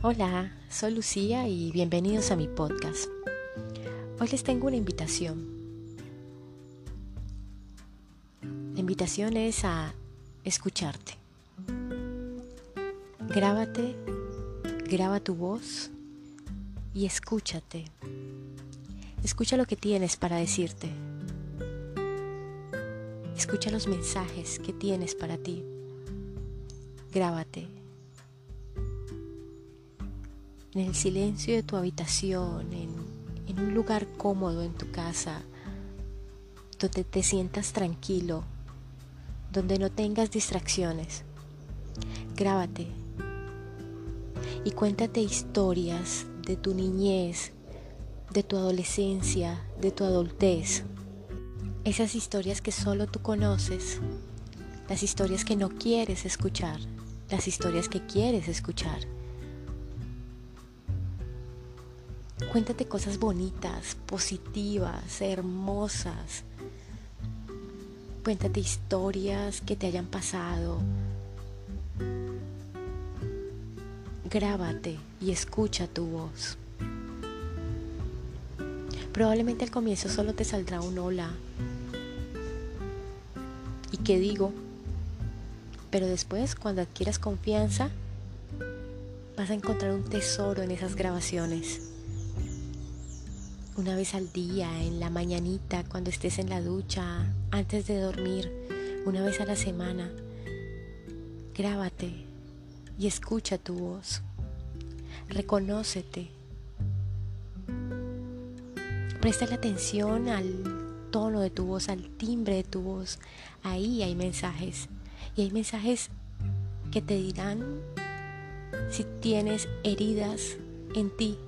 Hola, soy Lucía y bienvenidos a mi podcast. Hoy les tengo una invitación. La invitación es a escucharte. Grábate, graba tu voz y escúchate. Escucha lo que tienes para decirte. Escucha los mensajes que tienes para ti. Grábate en el silencio de tu habitación, en, un lugar cómodo en tu casa, donde te sientas tranquilo, donde no tengas distracciones. Grábate y cuéntate historias de tu niñez, de tu adolescencia, de tu adultez. Esas historias que solo tú conoces, las historias que no quieres escuchar, las historias que quieres escuchar. Cuéntate cosas bonitas, positivas, hermosas. Cuéntate historias que te hayan pasado. Grábate y escucha tu voz. Probablemente al comienzo solo te saldrá un hola. ¿Y qué digo? Pero después, cuando adquieras confianza, vas a encontrar un tesoro en esas grabaciones una vez al día, en la mañanita, cuando estés en la ducha, antes de dormir, una vez a la semana. Grábate y escucha tu voz. Reconócete. Presta la atención al tono de tu voz, al timbre de tu voz. Ahí hay mensajes. Y hay mensajes que te dirán si tienes heridas en ti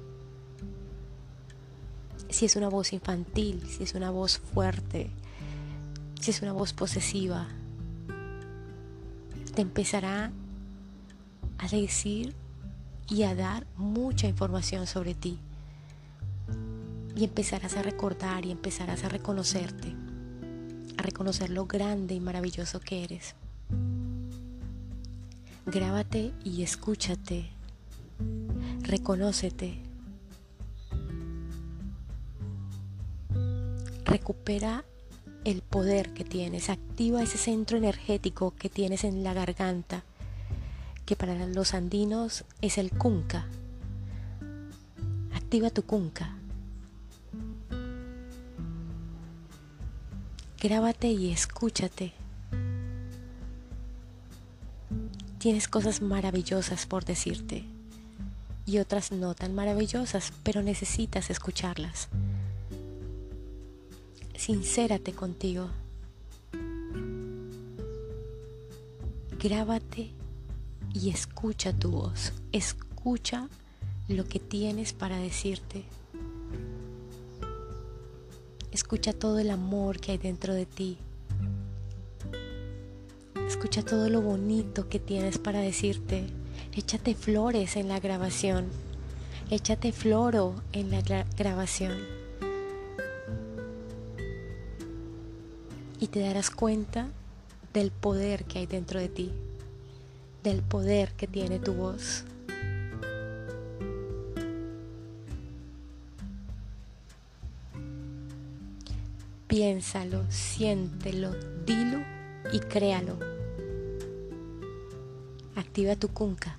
si es una voz infantil, si es una voz fuerte, si es una voz posesiva, te empezará a decir y a dar mucha información sobre ti. Y empezarás a recordar y empezarás a reconocerte, a reconocer lo grande y maravilloso que eres. Grábate y escúchate. Reconócete recupera el poder que tienes, activa ese centro energético que tienes en la garganta, que para los andinos es el kunka. Activa tu kunka. Grábate y escúchate. Tienes cosas maravillosas por decirte y otras no tan maravillosas, pero necesitas escucharlas sincérate contigo. Grábate y escucha tu voz. Escucha lo que tienes para decirte. Escucha todo el amor que hay dentro de ti. Escucha todo lo bonito que tienes para decirte. Échate flores en la grabación. Échate floro en la grabación. Y te darás cuenta del poder que hay dentro de ti, del poder que tiene tu voz. Piénsalo, siéntelo, dilo y créalo. Activa tu kunka.